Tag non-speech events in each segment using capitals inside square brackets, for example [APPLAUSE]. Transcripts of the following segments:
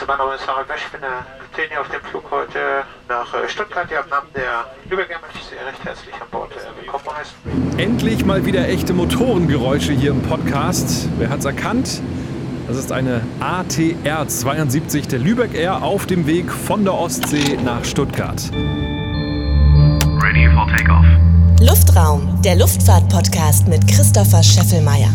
Also mein Name ist Harald Wesch, ich bin der Kapitän hier auf dem Flug heute nach äh, Stuttgart. Ja, im Namen der Lübeck möchte ich Sie recht herzlich an Bord äh, willkommen heißen. Endlich mal wieder echte Motorengeräusche hier im Podcast. Wer hat's erkannt? Das ist eine ATR 72 der Lübeck Air auf dem Weg von der Ostsee nach Stuttgart. Ready for takeoff. Luftraum, der Luftfahrt-Podcast mit Christopher Scheffelmeier.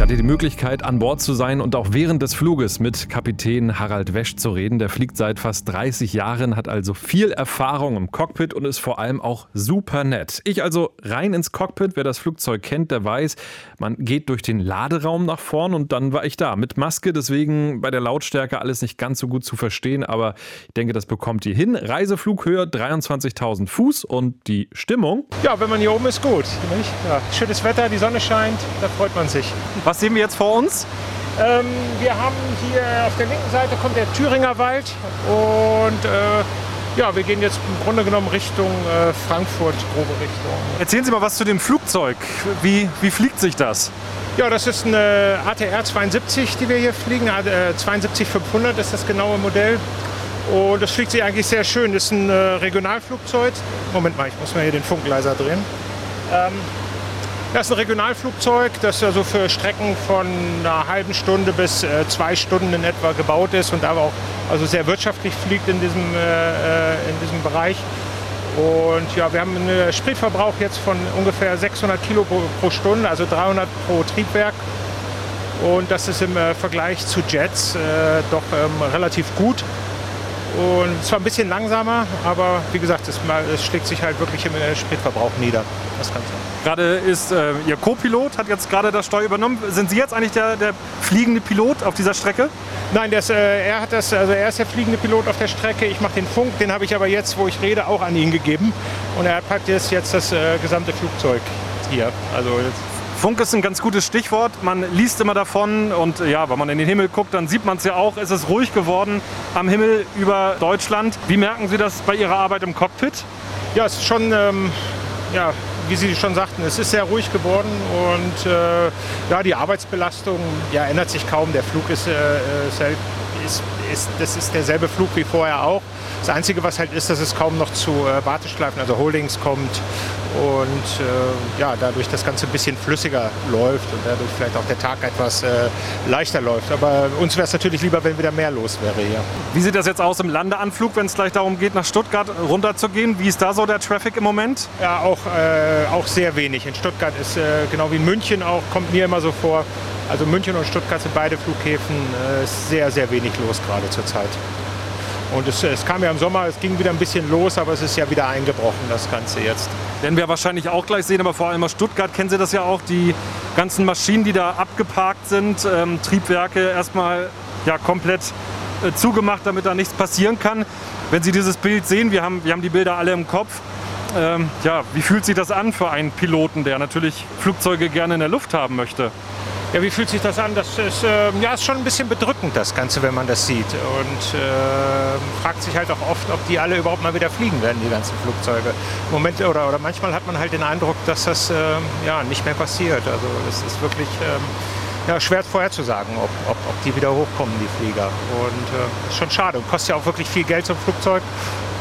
Ich hatte die Möglichkeit, an Bord zu sein und auch während des Fluges mit Kapitän Harald Wesch zu reden. Der fliegt seit fast 30 Jahren, hat also viel Erfahrung im Cockpit und ist vor allem auch super nett. Ich also rein ins Cockpit. Wer das Flugzeug kennt, der weiß, man geht durch den Laderaum nach vorn und dann war ich da mit Maske. Deswegen bei der Lautstärke alles nicht ganz so gut zu verstehen, aber ich denke, das bekommt ihr hin. Reiseflughöhe 23.000 Fuß und die Stimmung. Ja, wenn man hier oben ist, gut. Ja, schönes Wetter, die Sonne scheint, da freut man sich. Was sehen wir jetzt vor uns? Ähm, wir haben hier auf der linken Seite kommt der Thüringer Wald und äh, ja, wir gehen jetzt im Grunde genommen Richtung äh, Frankfurt, grobe Richtung. Erzählen Sie mal was zu dem Flugzeug. Wie, wie fliegt sich das? Ja, das ist eine ATR 72, die wir hier fliegen. Äh, 72500 ist das genaue Modell. Und das fliegt sich eigentlich sehr schön. Das ist ein äh, Regionalflugzeug. Moment mal, ich muss mal hier den Funkleiser drehen. Ähm, das ist ein Regionalflugzeug, das also für Strecken von einer halben Stunde bis äh, zwei Stunden in etwa gebaut ist und aber auch also sehr wirtschaftlich fliegt in diesem, äh, in diesem Bereich. Und ja, wir haben einen Spritverbrauch jetzt von ungefähr 600 Kilo pro, Stunde, also 300 pro Triebwerk. Und das ist im äh, Vergleich zu Jets äh, doch ähm, relativ gut. Und zwar ein bisschen langsamer, aber wie gesagt, es, es schlägt sich halt wirklich im äh, Spritverbrauch nieder. Das Ganze. Gerade ist äh, Ihr Co-Pilot, hat jetzt gerade das Steuer übernommen. Sind Sie jetzt eigentlich der, der fliegende Pilot auf dieser Strecke? Nein, das, äh, er, hat das, also er ist der fliegende Pilot auf der Strecke. Ich mache den Funk, den habe ich aber jetzt, wo ich rede, auch an ihn gegeben. Und er hat jetzt, jetzt das äh, gesamte Flugzeug hier. Also Funk ist ein ganz gutes Stichwort. Man liest immer davon und ja, wenn man in den Himmel guckt, dann sieht man es ja auch. Es ist ruhig geworden am Himmel über Deutschland. Wie merken Sie das bei Ihrer Arbeit im Cockpit? Ja, es ist schon, ähm, ja, wie Sie schon sagten, es ist sehr ruhig geworden und äh, ja, die Arbeitsbelastung ja, ändert sich kaum. Der Flug ist, äh, ist, ist, das ist derselbe Flug wie vorher auch. Das Einzige, was halt ist, dass es kaum noch zu äh, Warteschleifen, also Holdings kommt und äh, ja, dadurch das Ganze ein bisschen flüssiger läuft und dadurch vielleicht auch der Tag etwas äh, leichter läuft. Aber uns wäre es natürlich lieber, wenn wieder mehr los wäre hier. Wie sieht das jetzt aus im Landeanflug, wenn es gleich darum geht, nach Stuttgart runterzugehen? Wie ist da so der Traffic im Moment? Ja, auch, äh, auch sehr wenig. In Stuttgart ist äh, genau wie in München auch, kommt mir immer so vor. Also München und Stuttgart sind beide Flughäfen äh, sehr, sehr wenig los gerade zurzeit. Und es, es, kam ja im Sommer, es ging wieder ein bisschen los, aber es ist ja wieder eingebrochen, das Ganze jetzt. Werden wir wahrscheinlich auch gleich sehen, aber vor allem aus Stuttgart kennen Sie das ja auch, die ganzen Maschinen, die da abgeparkt sind, ähm, Triebwerke erstmal ja, komplett äh, zugemacht, damit da nichts passieren kann. Wenn Sie dieses Bild sehen, wir haben, wir haben die Bilder alle im Kopf, ähm, ja, wie fühlt sich das an für einen Piloten, der natürlich Flugzeuge gerne in der Luft haben möchte? Ja, wie fühlt sich das an? Das ist, äh, ja, ist schon ein bisschen bedrückend, das Ganze, wenn man das sieht. Und äh, fragt sich halt auch oft, ob die alle überhaupt mal wieder fliegen werden, die ganzen Flugzeuge. Im Moment oder, oder manchmal hat man halt den Eindruck, dass das äh, ja, nicht mehr passiert. Also es ist wirklich ähm, ja, schwer vorherzusagen, ob, ob, ob die wieder hochkommen, die Flieger. Und äh, ist schon schade. Und kostet ja auch wirklich viel Geld zum Flugzeug.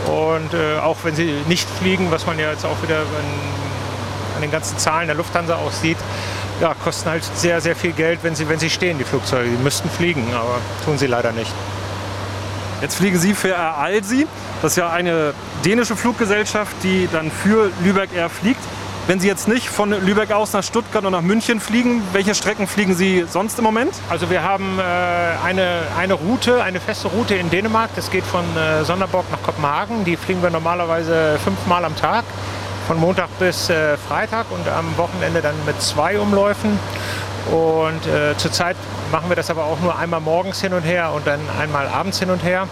Und äh, auch wenn sie nicht fliegen, was man ja jetzt auch wieder an, an den ganzen Zahlen der Lufthansa auch sieht, ja, kosten halt sehr, sehr viel Geld, wenn sie, wenn sie stehen, die Flugzeuge. Die müssten fliegen, aber tun sie leider nicht. Jetzt fliegen Sie für Air Alsi. Das ist ja eine dänische Fluggesellschaft, die dann für Lübeck Air fliegt. Wenn Sie jetzt nicht von Lübeck aus nach Stuttgart und nach München fliegen, welche Strecken fliegen Sie sonst im Moment? Also wir haben äh, eine, eine Route, eine feste Route in Dänemark. Das geht von äh, Sonderborg nach Kopenhagen. Die fliegen wir normalerweise fünfmal am Tag von Montag bis äh, Freitag und am Wochenende dann mit zwei Umläufen. Und äh, zurzeit machen wir das aber auch nur einmal morgens hin und her und dann einmal abends hin und her.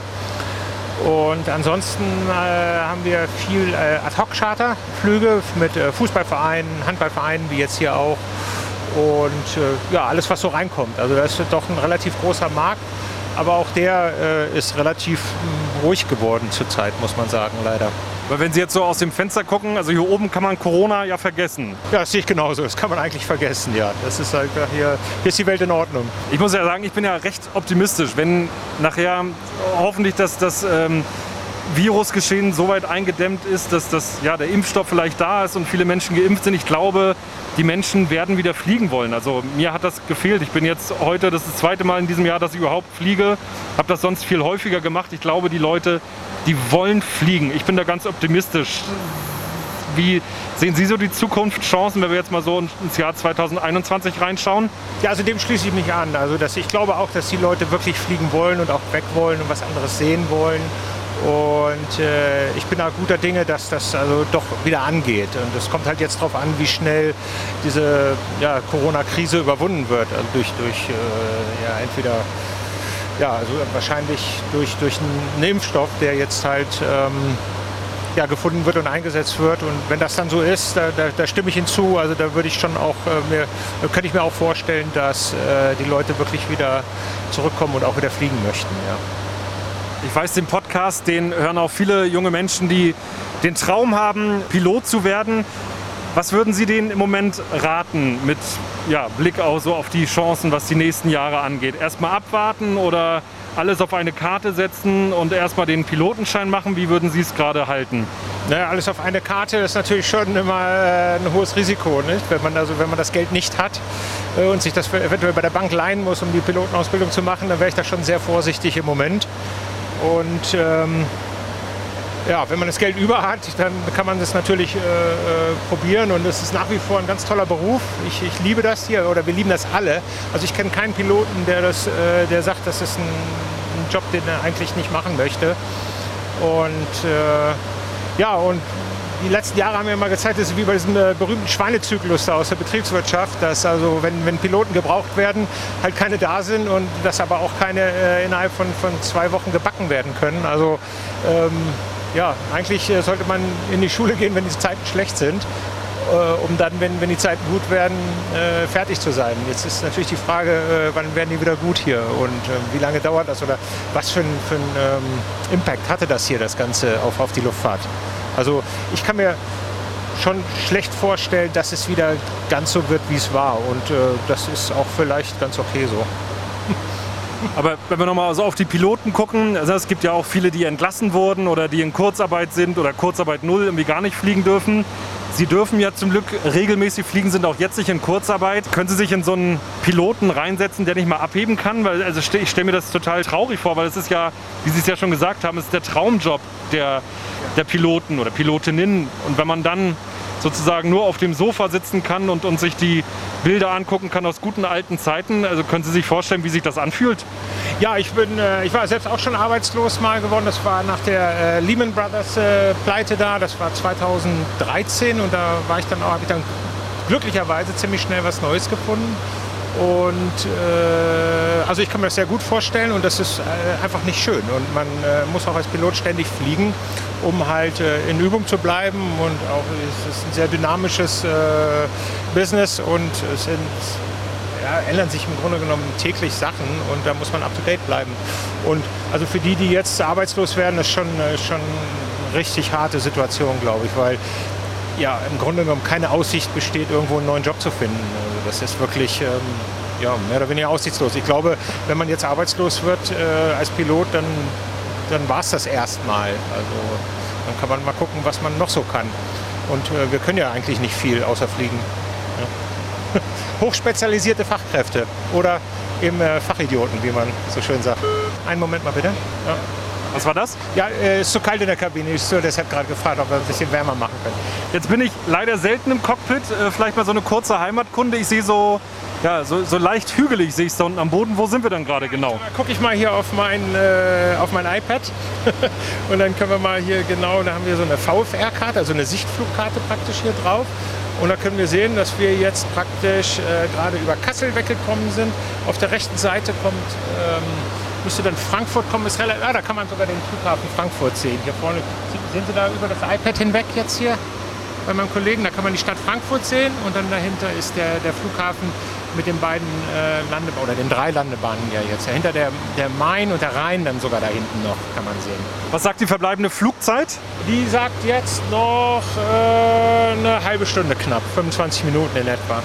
Und ansonsten äh, haben wir viel äh, Ad-Hoc-Charterflüge mit äh, Fußballvereinen, Handballvereinen, wie jetzt hier auch. Und äh, ja, alles, was so reinkommt. Also das ist doch ein relativ großer Markt. Aber auch der ist relativ hm, ruhig geworden zurzeit, muss man sagen, leider. Weil wenn Sie jetzt so aus dem Fenster gucken, also hier oben kann man Corona ja vergessen. Ja, das sehe ich genauso. Das kann man eigentlich vergessen, ja. Das ist halt hier, hier ist die Welt in Ordnung. Ich muss ja sagen, ich bin ja recht optimistisch, wenn nachher hoffentlich das, das ähm, Virusgeschehen so weit eingedämmt ist, dass das, ja, der Impfstoff vielleicht da ist und viele Menschen geimpft sind. Ich glaube, die Menschen werden wieder fliegen wollen. Also mir hat das gefehlt. Ich bin jetzt heute, das ist das zweite Mal in diesem Jahr, dass ich überhaupt fliege. Habe das sonst viel häufiger gemacht. Ich glaube, die Leute, die wollen fliegen. Ich bin da ganz optimistisch. Wie sehen Sie so die Zukunftschancen, wenn wir jetzt mal so ins Jahr 2021 reinschauen? Ja, also dem schließe ich mich an. Also dass ich glaube auch, dass die Leute wirklich fliegen wollen und auch weg wollen und was anderes sehen wollen. Und äh, ich bin da guter Dinge, dass das also doch wieder angeht. Und es kommt halt jetzt darauf an, wie schnell diese ja, Corona-Krise überwunden wird. Also durch, durch äh, ja, entweder ja, also wahrscheinlich durch, durch einen Impfstoff, der jetzt halt ähm, ja, gefunden wird und eingesetzt wird. Und wenn das dann so ist, da, da, da stimme ich hinzu. Also da würde ich schon auch äh, mir, könnte ich mir auch vorstellen, dass äh, die Leute wirklich wieder zurückkommen und auch wieder fliegen möchten. Ja. Ich weiß, den Podcast, den hören auch viele junge Menschen, die den Traum haben, Pilot zu werden. Was würden Sie denen im Moment raten mit ja, Blick auch so auf die Chancen, was die nächsten Jahre angeht? Erstmal abwarten oder alles auf eine Karte setzen und erstmal den Pilotenschein machen? Wie würden Sie es gerade halten? Naja, alles auf eine Karte ist natürlich schon immer äh, ein hohes Risiko, nicht? Wenn, man also, wenn man das Geld nicht hat äh, und sich das eventuell bei der Bank leihen muss, um die Pilotenausbildung zu machen, dann wäre ich da schon sehr vorsichtig im Moment. Und ähm, ja, wenn man das Geld über hat, dann kann man das natürlich äh, äh, probieren und es ist nach wie vor ein ganz toller Beruf. Ich, ich, liebe das hier oder wir lieben das alle. Also ich kenne keinen Piloten, der, das, äh, der sagt, das ist ein, ein, Job, den er eigentlich nicht machen möchte. Und äh, ja, und die letzten Jahre haben mir immer gezeigt, das ist wie bei diesem äh, berühmten Schweinezyklus aus der Betriebswirtschaft, dass also wenn, wenn Piloten gebraucht werden, halt keine da sind und dass aber auch keine äh, innerhalb von, von zwei Wochen gebacken werden können. Also ähm, ja, eigentlich äh, sollte man in die Schule gehen, wenn die Zeiten schlecht sind, äh, um dann, wenn, wenn die Zeiten gut werden, fertig zu sein. Jetzt ist natürlich die Frage, wann werden die wieder gut hier und wie lange dauert das oder was für einen ähm, Impact hatte das hier, das Ganze auf, auf die Luftfahrt. Also ich kann mir schon schlecht vorstellen, dass es wieder ganz so wird, wie es war. Und äh, das ist auch vielleicht ganz okay so. [LAUGHS] Aber wenn wir nochmal so auf die Piloten gucken, also es gibt ja auch viele, die entlassen wurden oder die in Kurzarbeit sind oder Kurzarbeit null irgendwie gar nicht fliegen dürfen. Sie dürfen ja zum Glück regelmäßig fliegen, sind auch jetzt nicht in Kurzarbeit. Können Sie sich in so einen Piloten reinsetzen, der nicht mal abheben kann? Weil also ich stelle mir das total traurig vor, weil es ist ja, wie Sie es ja schon gesagt haben, es ist der Traumjob der, der Piloten oder Pilotinnen. Und wenn man dann sozusagen nur auf dem Sofa sitzen kann und, und sich die Bilder angucken kann aus guten alten Zeiten. Also können Sie sich vorstellen, wie sich das anfühlt? Ja, ich, bin, äh, ich war selbst auch schon arbeitslos mal geworden. Das war nach der äh, Lehman Brothers äh, Pleite da. Das war 2013 und da war ich dann auch, habe ich dann glücklicherweise ziemlich schnell was Neues gefunden. Und äh, also ich kann mir das sehr gut vorstellen und das ist äh, einfach nicht schön. Und man äh, muss auch als Pilot ständig fliegen, um halt äh, in Übung zu bleiben. Und auch es ist ein sehr dynamisches äh, Business und es sind, ja, ändern sich im Grunde genommen täglich Sachen und da muss man up to date bleiben. Und also für die, die jetzt arbeitslos werden, ist schon, äh, schon eine richtig harte Situation, glaube ich, weil ja im Grunde genommen keine Aussicht besteht, irgendwo einen neuen Job zu finden. Das ist wirklich ähm, ja, mehr oder weniger aussichtslos. Ich glaube, wenn man jetzt arbeitslos wird äh, als Pilot, dann, dann war es das erstmal. Also dann kann man mal gucken, was man noch so kann. Und äh, wir können ja eigentlich nicht viel außer fliegen. Ja. [LAUGHS] Hochspezialisierte Fachkräfte oder eben äh, Fachidioten, wie man so schön sagt. Einen Moment mal bitte. Ja. Was war das? Ja, es äh, ist zu kalt in der Kabine. Ich so, deshalb gerade gefragt, ob wir ein bisschen wärmer machen können. Jetzt bin ich leider selten im Cockpit. Äh, vielleicht mal so eine kurze Heimatkunde. Ich sehe so, ja, so, so leicht hügelig sehe ich es da unten am Boden. Wo sind wir dann gerade genau? Da gucke ich mal hier auf mein, äh, auf mein iPad. [LAUGHS] und dann können wir mal hier genau, da haben wir so eine VFR-Karte, also eine Sichtflugkarte praktisch hier drauf. Und da können wir sehen, dass wir jetzt praktisch äh, gerade über Kassel weggekommen sind. Auf der rechten Seite kommt ähm, müsste dann Frankfurt kommen. Ist relativ, ah, da kann man sogar den Flughafen Frankfurt sehen. Hier vorne, sehen Sie da über das iPad hinweg jetzt hier? Bei meinem Kollegen. Da kann man die Stadt Frankfurt sehen und dann dahinter ist der, der Flughafen mit den beiden äh, Landebahnen oder den drei Landebahnen ja jetzt. Dahinter der, der Main und der Rhein dann sogar da hinten noch, kann man sehen. Was sagt die verbleibende Flugzeit? Die sagt jetzt noch äh, eine halbe Stunde knapp, 25 Minuten in etwa.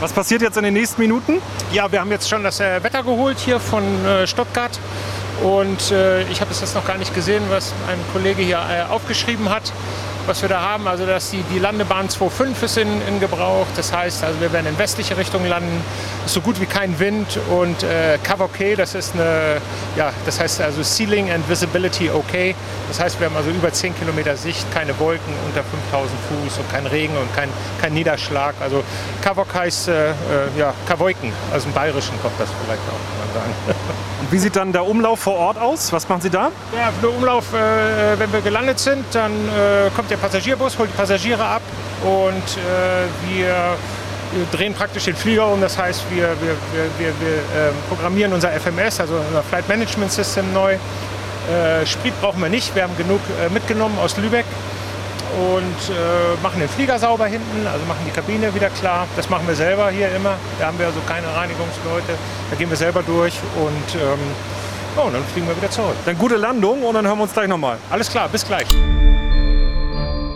Was passiert jetzt in den nächsten Minuten? Ja, wir haben jetzt schon das äh, Wetter geholt hier von äh, Stuttgart. Und äh, ich habe es jetzt noch gar nicht gesehen, was ein Kollege hier äh, aufgeschrieben hat was wir da haben. Also dass die, die Landebahn 2.5 ist in, in, Gebrauch. Das heißt, also wir werden in westliche Richtung landen. Ist so gut wie kein Wind und äh, Cover das ist eine, ja, das heißt also Ceiling and Visibility OK. Das heißt, wir haben also über 10 Kilometer Sicht, keine Wolken unter 5000 Fuß und kein Regen und kein, kein Niederschlag. Also Kavok heißt äh, äh, ja, Kavoiken, also im Bayerischen kommt das vielleicht auch, sagen. Und wie sieht dann der Umlauf vor Ort aus? Was machen Sie da? Ja, der Umlauf, äh, wenn wir gelandet sind, dann äh, kommt der Passagierbus, holt die Passagiere ab und äh, wir drehen praktisch den Flieger um. Das heißt, wir, wir, wir, wir ähm, programmieren unser FMS, also unser Flight Management System neu. Äh, Sprit brauchen wir nicht, wir haben genug äh, mitgenommen aus Lübeck und äh, machen den Flieger sauber hinten, also machen die Kabine wieder klar. Das machen wir selber hier immer. Da haben wir also keine Reinigungsleute. Da gehen wir selber durch und, ähm, oh, und dann fliegen wir wieder zurück. Dann gute Landung und dann hören wir uns gleich nochmal. Alles klar, bis gleich.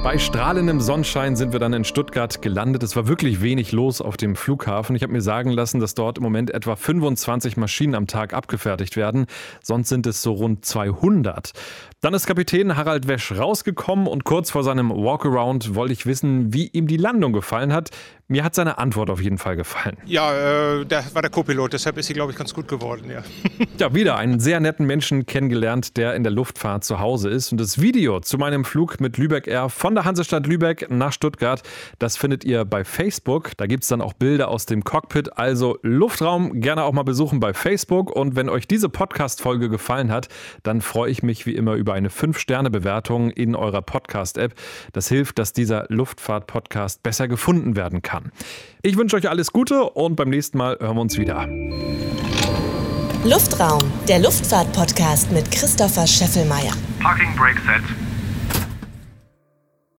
Bei strahlendem Sonnenschein sind wir dann in Stuttgart gelandet. Es war wirklich wenig los auf dem Flughafen. Ich habe mir sagen lassen, dass dort im Moment etwa 25 Maschinen am Tag abgefertigt werden. Sonst sind es so rund 200. Dann ist Kapitän Harald Wesch rausgekommen und kurz vor seinem Walkaround wollte ich wissen, wie ihm die Landung gefallen hat. Mir hat seine Antwort auf jeden Fall gefallen. Ja, äh, der war der Co-Pilot, deshalb ist sie, glaube ich, ganz gut geworden. Ja. [LAUGHS] ja, wieder einen sehr netten Menschen kennengelernt, der in der Luftfahrt zu Hause ist. Und das Video zu meinem Flug mit Lübeck Air von der Hansestadt Lübeck nach Stuttgart, das findet ihr bei Facebook. Da gibt es dann auch Bilder aus dem Cockpit. Also Luftraum gerne auch mal besuchen bei Facebook. Und wenn euch diese Podcast-Folge gefallen hat, dann freue ich mich wie immer über eine 5-Sterne-Bewertung in eurer Podcast-App. Das hilft, dass dieser Luftfahrt-Podcast besser gefunden werden kann kann. Ich wünsche euch alles Gute und beim nächsten Mal hören wir uns wieder. Luftraum, der Luftfahrt-Podcast mit Christopher Scheffelmeier. Parking Brake Set.